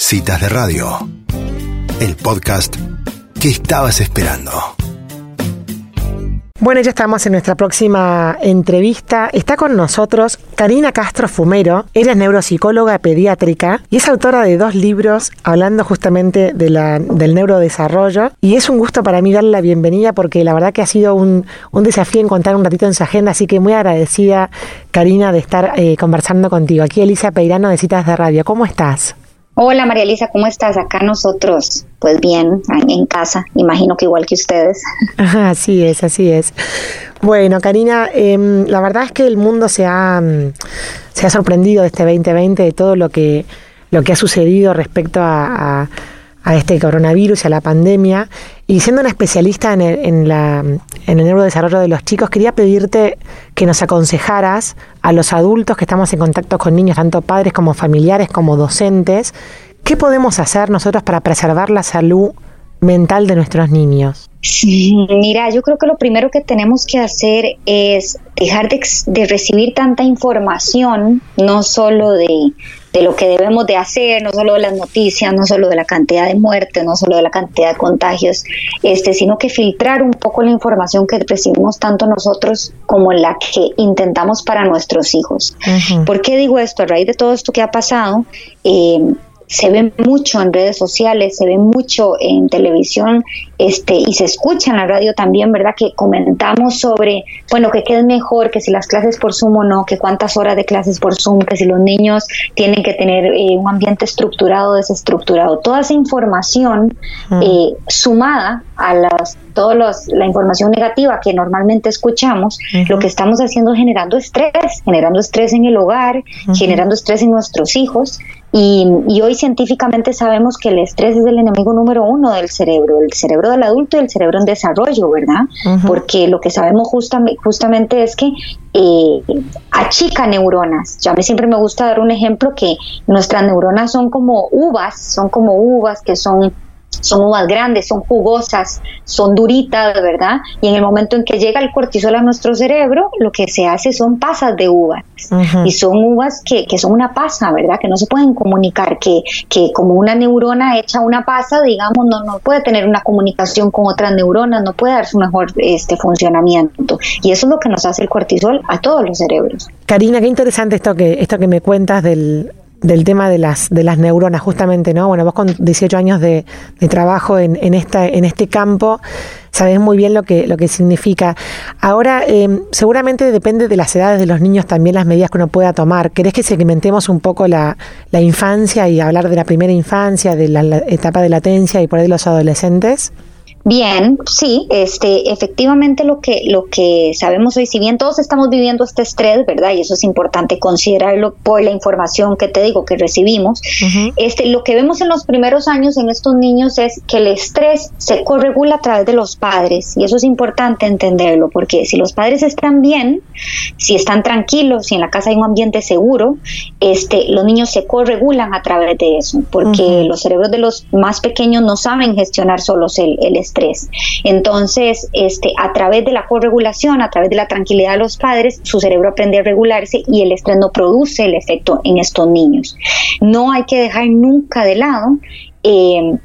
Citas de Radio, el podcast que estabas esperando. Bueno, ya estamos en nuestra próxima entrevista. Está con nosotros Karina Castro Fumero. Ella es neuropsicóloga pediátrica y es autora de dos libros hablando justamente del neurodesarrollo. Y es un gusto para mí darle la bienvenida porque la verdad que ha sido un, un desafío encontrar un ratito en su agenda. Así que muy agradecida, Karina, de estar eh, conversando contigo. Aquí Elisa Peirano de Citas de Radio. ¿Cómo estás? Hola María Elisa, ¿cómo estás? Acá nosotros, pues bien, en casa, imagino que igual que ustedes. así es, así es. Bueno, Karina, em, la verdad es que el mundo se ha, mm, se ha sorprendido de este 2020, de todo lo que, lo que ha sucedido respecto a a este coronavirus y a la pandemia. Y siendo una especialista en el, en, la, en el neurodesarrollo de los chicos, quería pedirte que nos aconsejaras a los adultos que estamos en contacto con niños, tanto padres como familiares, como docentes, ¿qué podemos hacer nosotros para preservar la salud mental de nuestros niños? Mira, yo creo que lo primero que tenemos que hacer es dejar de, de recibir tanta información, no solo de de lo que debemos de hacer, no solo de las noticias, no solo de la cantidad de muertes, no solo de la cantidad de contagios, este, sino que filtrar un poco la información que recibimos tanto nosotros como la que intentamos para nuestros hijos. ¿Por qué digo esto? A raíz de todo esto que ha pasado, eh, se ve mucho en redes sociales, se ve mucho en televisión este, y se escucha en la radio también, ¿verdad? Que comentamos sobre, bueno, que qué es mejor, que si las clases por Zoom o no, que cuántas horas de clases por Zoom, que si los niños tienen que tener eh, un ambiente estructurado o desestructurado. Toda esa información eh, sumada a las, toda la información negativa que normalmente escuchamos, lo que estamos haciendo es generando estrés, generando estrés en el hogar, generando estrés en nuestros hijos y, hoy científicamente sabemos que el estrés es el enemigo número uno del cerebro, el cerebro del adulto y el cerebro en desarrollo, ¿verdad? Porque lo que sabemos justamente es que eh, achica neuronas. Ya a mí siempre me gusta dar un ejemplo que nuestras neuronas son como uvas, son como uvas que son son uvas grandes, son jugosas, son duritas, ¿verdad? Y en el momento en que llega el cortisol a nuestro cerebro, lo que se hace son pasas de uvas. Y son uvas que, que, son una pasa, ¿verdad? Que no se pueden comunicar, que, que como una neurona hecha una pasa, digamos, no, no puede tener una comunicación con otras neuronas, no puede dar su mejor este, funcionamiento. Y eso es lo que nos hace el cortisol a todos los cerebros. Karina, qué interesante esto que, esto que me cuentas del, del tema de las, de las neuronas, justamente, ¿no? Bueno, vos con 18 años de, trabajo en, en, esta, en este campo, sabés muy bien lo que, lo que significa. Ahora, eh, seguramente depende de las edades de los niños también las medidas que uno pueda tomar. ¿Querés que segmentemos un poco la, la infancia y hablar de la primera infancia, de la, la etapa de latencia y por ahí de los adolescentes? Bien, sí, este, efectivamente lo que, lo que sabemos hoy, si bien todos estamos viviendo este estrés, ¿verdad? Y eso es importante considerarlo por la información que te digo que recibimos. Este, lo que vemos en los primeros años en estos niños es que el estrés se corregula a través de los padres. Y eso es importante entenderlo, porque si los padres están bien, si están tranquilos, si en la casa hay un ambiente seguro, este, los niños se corregulan a través de eso, porque los cerebros de los más pequeños no saben gestionar solos el, el estrés entonces, este, a través de la corregulación, a través de la tranquilidad de los padres, su cerebro aprende a regularse y el estrés no produce el efecto en estos niños. No hay que dejar nunca de lado eh,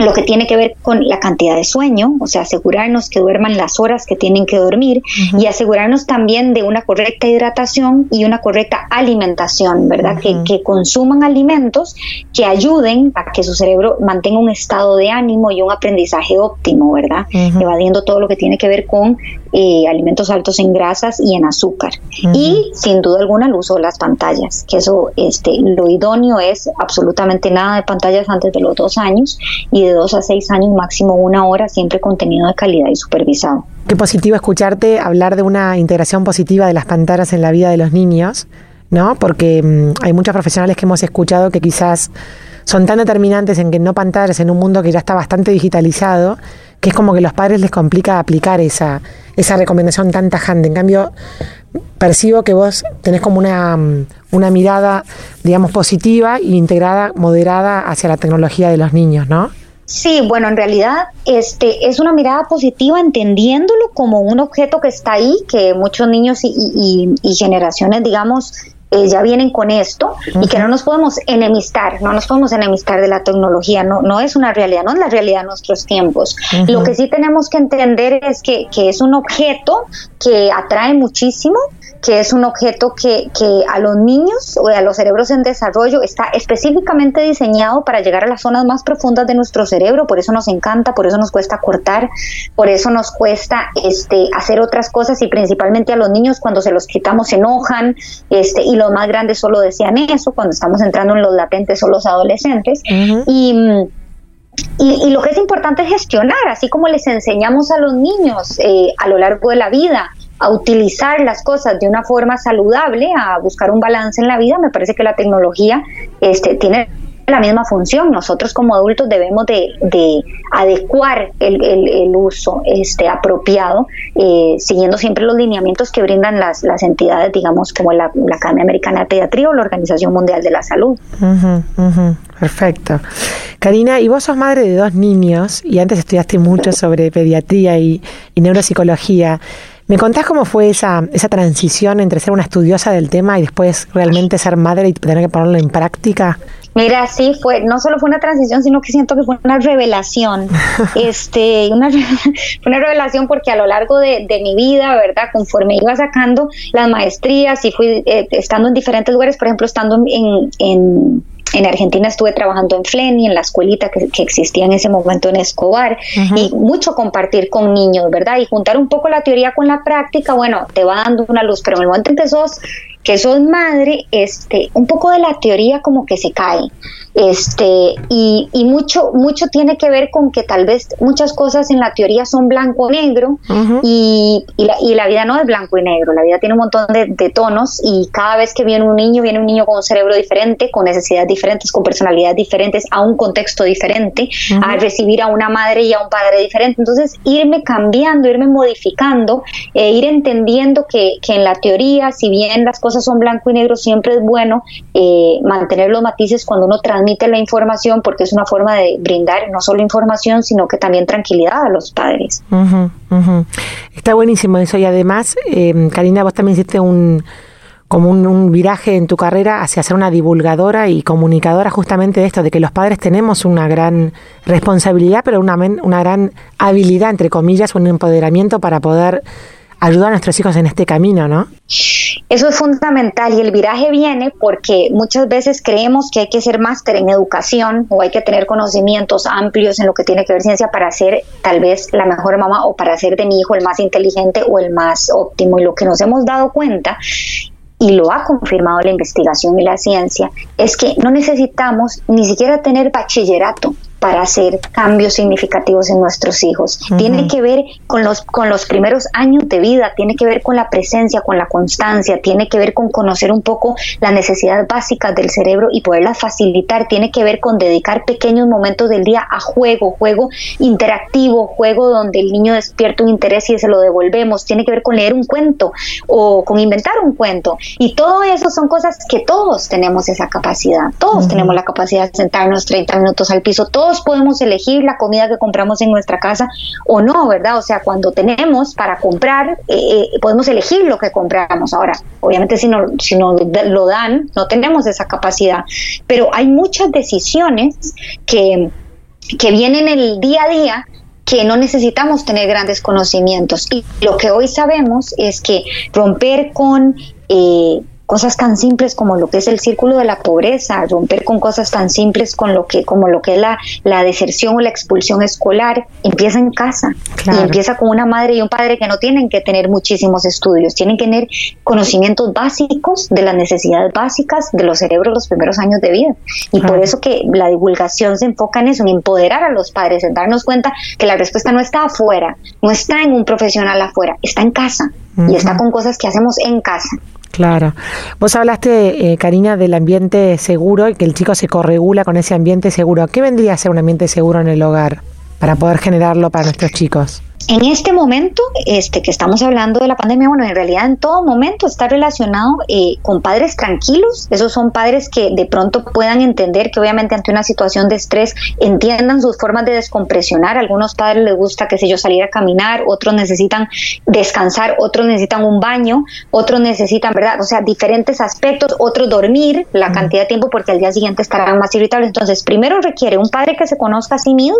lo que tiene que ver con la cantidad de sueño, o sea, asegurarnos que duerman las horas que tienen que dormir y asegurarnos también de una correcta hidratación y una correcta alimentación, ¿verdad? que, que, consuman alimentos que ayuden a que su cerebro mantenga un estado de ánimo y un aprendizaje óptimo, ¿verdad? Evadiendo todo lo que tiene que ver con eh, alimentos altos en grasas y en azúcar. Y sin duda alguna el uso de las pantallas, que eso, este, lo idóneo es absolutamente nada de pantallas antes de los dos años y de dos a seis años máximo una hora, siempre contenido de calidad y supervisado. Qué positivo escucharte hablar de una integración positiva de las pantallas en la vida de los niños, ¿no? Porque mm, hay muchos profesionales que hemos escuchado que quizás son tan determinantes en que no pantallas en un mundo que ya está bastante digitalizado, que es como que los padres les complica aplicar esa, esa recomendación tan tajante. En cambio, percibo que vos tenés como una, mm, una mirada, digamos, positiva e integrada, moderada hacia la tecnología de los niños, ¿no? Sí, bueno, en realidad este es una mirada positiva entendiéndolo como un objeto que está ahí, que muchos niños y, y, y generaciones, digamos, eh, ya vienen con esto y que no nos podemos enemistar, no nos podemos enemistar de la tecnología, no, no es una realidad, no es la realidad de nuestros tiempos. Lo que sí tenemos que entender es que, que es un objeto que atrae muchísimo, que es un objeto que, que, a los niños o a los cerebros en desarrollo está específicamente diseñado para llegar a las zonas más profundas de nuestro cerebro, por eso nos encanta, por eso nos cuesta cortar, por eso nos cuesta este, hacer otras cosas y principalmente a los niños cuando se los quitamos se enojan este, y los más grandes solo desean eso, cuando estamos entrando en los latentes son los adolescentes. Y y, lo que es importante es gestionar, así como les enseñamos a los niños eh, a lo largo de la vida a utilizar las cosas de una forma saludable, a buscar un balance en la vida, me parece que la tecnología este, tiene la misma función. Nosotros como adultos debemos de, adecuar el, uso este, apropiado, eh, siguiendo siempre los lineamientos que brindan las, las entidades, digamos, como la, Academia Americana de Pediatría o la Organización Mundial de la Salud. Perfecto. Karina, y vos sos madre de dos niños y antes estudiaste mucho sobre pediatría y neuropsicología. ¿Me contás cómo fue esa, esa transición entre ser una estudiosa del tema y después realmente ser madre y tener que ponerlo en práctica? Mira, sí, fue, no solo fue una transición, sino que siento que fue una revelación. este, una, una revelación porque a lo largo de, mi vida, ¿verdad? Conforme iba sacando las maestrías y fui eh, estando en diferentes lugares, por ejemplo, estando en, en en Argentina estuve trabajando en Fleni, en la escuelita que, existía en ese momento en Escobar, y mucho compartir con niños, ¿verdad? Y juntar un poco la teoría con la práctica, bueno, te va dando una luz, pero en el momento en que sos, que sos madre, este, un poco de la teoría como que se cae. Este, y, y, mucho, mucho tiene que ver con que tal vez muchas cosas en la teoría son blanco o negro y, y, la, y, la, vida no es blanco y negro, la vida tiene un montón de, de, tonos y cada vez que viene un niño, viene un niño con un cerebro diferente, con necesidades diferentes, con personalidades diferentes, a un contexto diferente, a recibir a una madre y a un padre diferente. Entonces, irme cambiando, irme modificando, e ir entendiendo que, que, en la teoría, si bien las cosas son blanco y negro, siempre es bueno eh, mantener los matices cuando uno transmite la información porque es una forma de brindar no solo información, sino que también tranquilidad a los padres. Está buenísimo eso y además, eh, Karina, vos también hiciste un como un, viraje en tu carrera hacia ser una divulgadora y comunicadora justamente de esto, de que los padres tenemos una gran responsabilidad, pero una, una gran habilidad, entre comillas, un empoderamiento para poder ayudar a nuestros hijos en este camino, ¿no? Eso es fundamental y el viraje viene porque muchas veces creemos que hay que ser máster en educación o hay que tener conocimientos amplios en lo que tiene que ver ciencia para ser tal vez la mejor mamá o para ser de mi hijo el más inteligente o el más óptimo. Y lo que nos hemos dado cuenta y lo ha confirmado la investigación y la ciencia, es que no necesitamos ni siquiera tener bachillerato para hacer cambios significativos en nuestros hijos. Tiene que ver con los, con los primeros años de vida, tiene que ver con la presencia, con la constancia, tiene que ver con conocer un poco las necesidades básicas del cerebro y poderlas facilitar, tiene que ver con dedicar pequeños momentos del día a juego, juego interactivo, juego donde el niño despierta un interés y se lo devolvemos, tiene que ver con leer un cuento o con inventar un cuento. Y todo eso son cosas que todos tenemos esa capacidad, todos tenemos la capacidad de sentarnos 30 minutos al piso, todos podemos elegir la comida que compramos en nuestra casa o no, ¿verdad? O sea, cuando tenemos para comprar, eh, eh, podemos elegir lo que compramos. Ahora, obviamente si no, si no lo dan, no tenemos esa capacidad, pero hay muchas decisiones que, que vienen el día a día que no necesitamos tener grandes conocimientos. Y lo que hoy sabemos es que romper con eh, cosas tan simples como lo que es el círculo de la pobreza, romper con cosas tan simples con lo que, como lo que es la, la deserción o la expulsión escolar, empieza en casa. Y empieza con una madre y un padre que no tienen que tener muchísimos estudios, tienen que tener conocimientos básicos de las necesidades básicas de los cerebros los primeros años de vida. Y por eso que la divulgación se enfoca en eso, en empoderar a los padres, en darnos cuenta que la respuesta no está afuera, no está en un profesional afuera, está en casa. Y está con cosas que hacemos en casa. Claro. Vos hablaste, eh, del ambiente seguro y que el chico se corregula con ese ambiente seguro. ¿Qué vendría a ser un ambiente seguro en el hogar para poder generarlo para nuestros chicos? En este momento, este que estamos hablando de la pandemia, bueno, en realidad en todo momento está relacionado eh, con padres tranquilos. Esos son padres que de pronto puedan entender que obviamente ante una situación de estrés entiendan sus formas de descompresionar. algunos padres les gusta, qué sé yo, salir a caminar, otros necesitan descansar, otros necesitan un baño, otros necesitan, ¿verdad? O sea, diferentes aspectos, otros dormir la cantidad de tiempo porque al día siguiente estarán más irritables. Entonces, primero requiere un padre que se conozca a sí mismo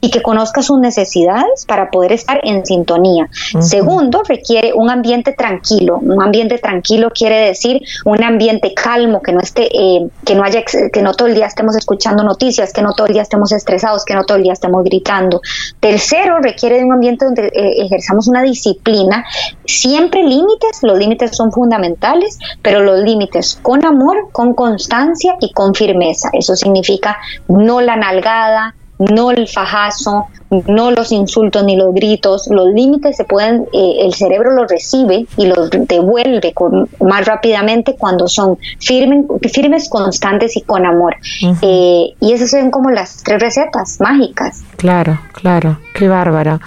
y que conozca sus necesidades para poder estar en sintonía. Segundo, requiere un ambiente tranquilo. Un ambiente tranquilo quiere decir un ambiente calmo, que no esté, eh, que no haya, que no todo el día estemos escuchando noticias, que no todo el día estemos estresados, que no todo el día estemos gritando. Tercero, requiere de un ambiente donde eh, ejerzamos una disciplina, siempre límites, los límites son fundamentales, pero los límites con amor, con constancia y con firmeza. Eso significa no la nalgada, no el fajazo, no los insultos ni los gritos, los límites se pueden, eh, el cerebro los recibe y los devuelve con, más rápidamente cuando son firmes, firmes, constantes y con amor. Eh, y esas son como las tres recetas mágicas. Claro, claro, qué bárbaro.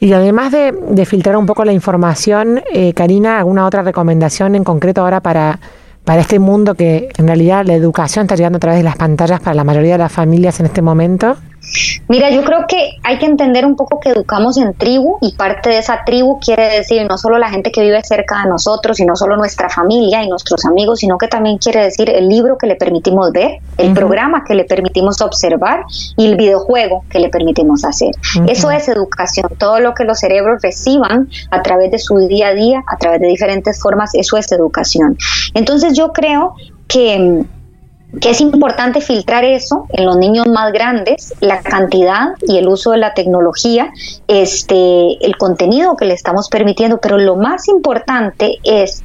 Y además de, de filtrar un poco la información, eh, Karina, ¿alguna otra recomendación en concreto ahora para, para este mundo que en realidad la educación está llegando a través de las pantallas para la mayoría de las familias en este momento? Mira, yo creo que hay que entender un poco que educamos en tribu y parte de esa tribu quiere decir no solo la gente que vive cerca de nosotros y no solo nuestra familia y nuestros amigos, sino que también quiere decir el libro que le permitimos ver, el programa que le permitimos observar y el videojuego que le permitimos hacer. Eso es educación, todo lo que los cerebros reciban a través de su día a día, a través de diferentes formas, eso es educación. Entonces yo creo que que es importante filtrar eso en los niños más grandes, la cantidad y el uso de la tecnología, este, el contenido que le estamos permitiendo, pero lo más importante es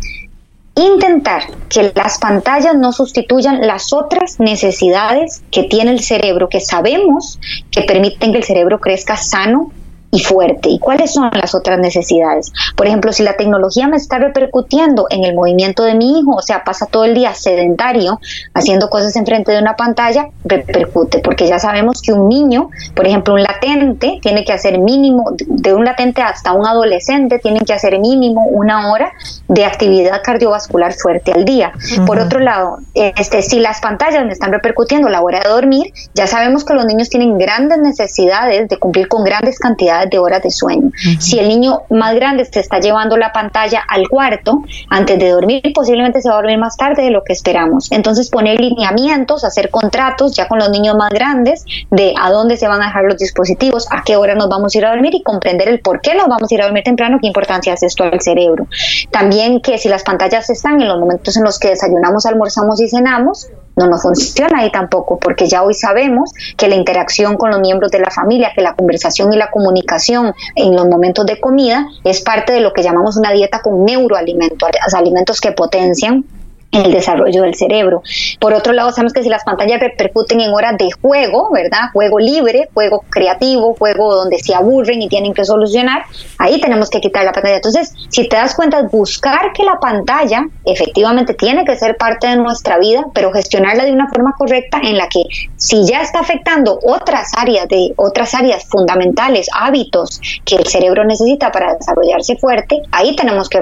intentar que las pantallas no sustituyan las otras necesidades que tiene el cerebro, que sabemos que permiten que el cerebro crezca sano, y fuerte. ¿Y cuáles son las otras necesidades? Por ejemplo, si la tecnología me está repercutiendo en el movimiento de mi hijo, o sea, pasa todo el día sedentario haciendo cosas enfrente de una pantalla, repercute, porque ya sabemos que un niño, por ejemplo, un latente, tiene que hacer mínimo, de un latente hasta un adolescente, tienen que hacer mínimo una hora de actividad cardiovascular fuerte al día. Por otro lado, este, si las pantallas me están repercutiendo la hora de dormir, ya sabemos que los niños tienen grandes necesidades de cumplir con grandes cantidades de horas de sueño. Si el niño más grande se está llevando la pantalla al cuarto antes de dormir, posiblemente se va a dormir más tarde de lo que esperamos. Entonces poner lineamientos, hacer contratos ya con los niños más grandes de a dónde se van a dejar los dispositivos, a qué hora nos vamos a ir a dormir y comprender el por qué nos vamos a ir a dormir temprano, qué importancia hace esto al cerebro. También que si las pantallas están en los momentos en los que desayunamos, almorzamos y cenamos, no nos funciona ahí tampoco, porque ya hoy sabemos que la interacción con los miembros de la familia, que la conversación y la comunicación en los momentos de comida es parte de lo que llamamos una dieta con neuroalimentos, alimentos que potencian el desarrollo del cerebro. Por otro lado, sabemos que si las pantallas repercuten en horas de juego, ¿verdad? Juego libre, juego creativo, juego donde se aburren y tienen que solucionar, ahí tenemos que quitar la pantalla. Entonces, si te das cuenta, buscar que la pantalla efectivamente tiene que ser parte de nuestra vida, pero gestionarla de una forma correcta en la que si ya está afectando otras áreas de otras áreas fundamentales, hábitos que el cerebro necesita para desarrollarse fuerte, ahí tenemos que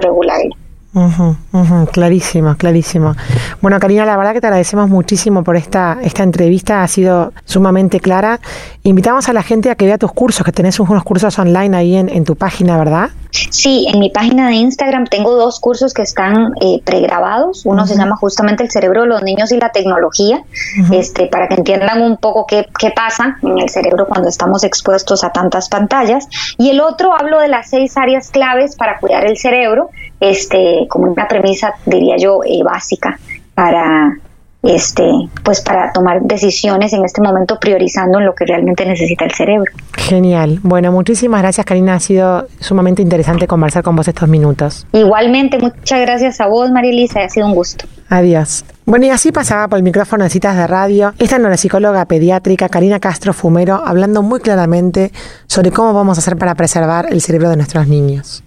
regularla clarísimo, clarísimo. Bueno, Karina, la verdad que te agradecemos muchísimo por esta, esta entrevista, ha sido sumamente clara. Invitamos a la gente a que vea tus cursos, que tenés unos cursos online ahí en, en tu página, ¿verdad? Sí, en mi página de Instagram tengo dos cursos que están eh, pregrabados. Uno se llama justamente El cerebro de los niños y la tecnología, este, para que entiendan un poco qué, qué pasa en el cerebro cuando estamos expuestos a tantas pantallas. Y el otro hablo de las seis áreas claves para cuidar el cerebro, este, como una premisa, diría yo, eh, básica para este, pues para tomar decisiones en este momento priorizando en lo que realmente necesita el cerebro. Genial. Bueno, muchísimas gracias Karina, ha sido sumamente interesante conversar con vos estos minutos. Igualmente, muchas gracias a vos María Elisa, ha sido un gusto. Adiós. Bueno, y así pasaba por el micrófono de citas de radio esta neuropsicóloga pediátrica Karina Castro Fumero hablando muy claramente sobre cómo vamos a hacer para preservar el cerebro de nuestros niños.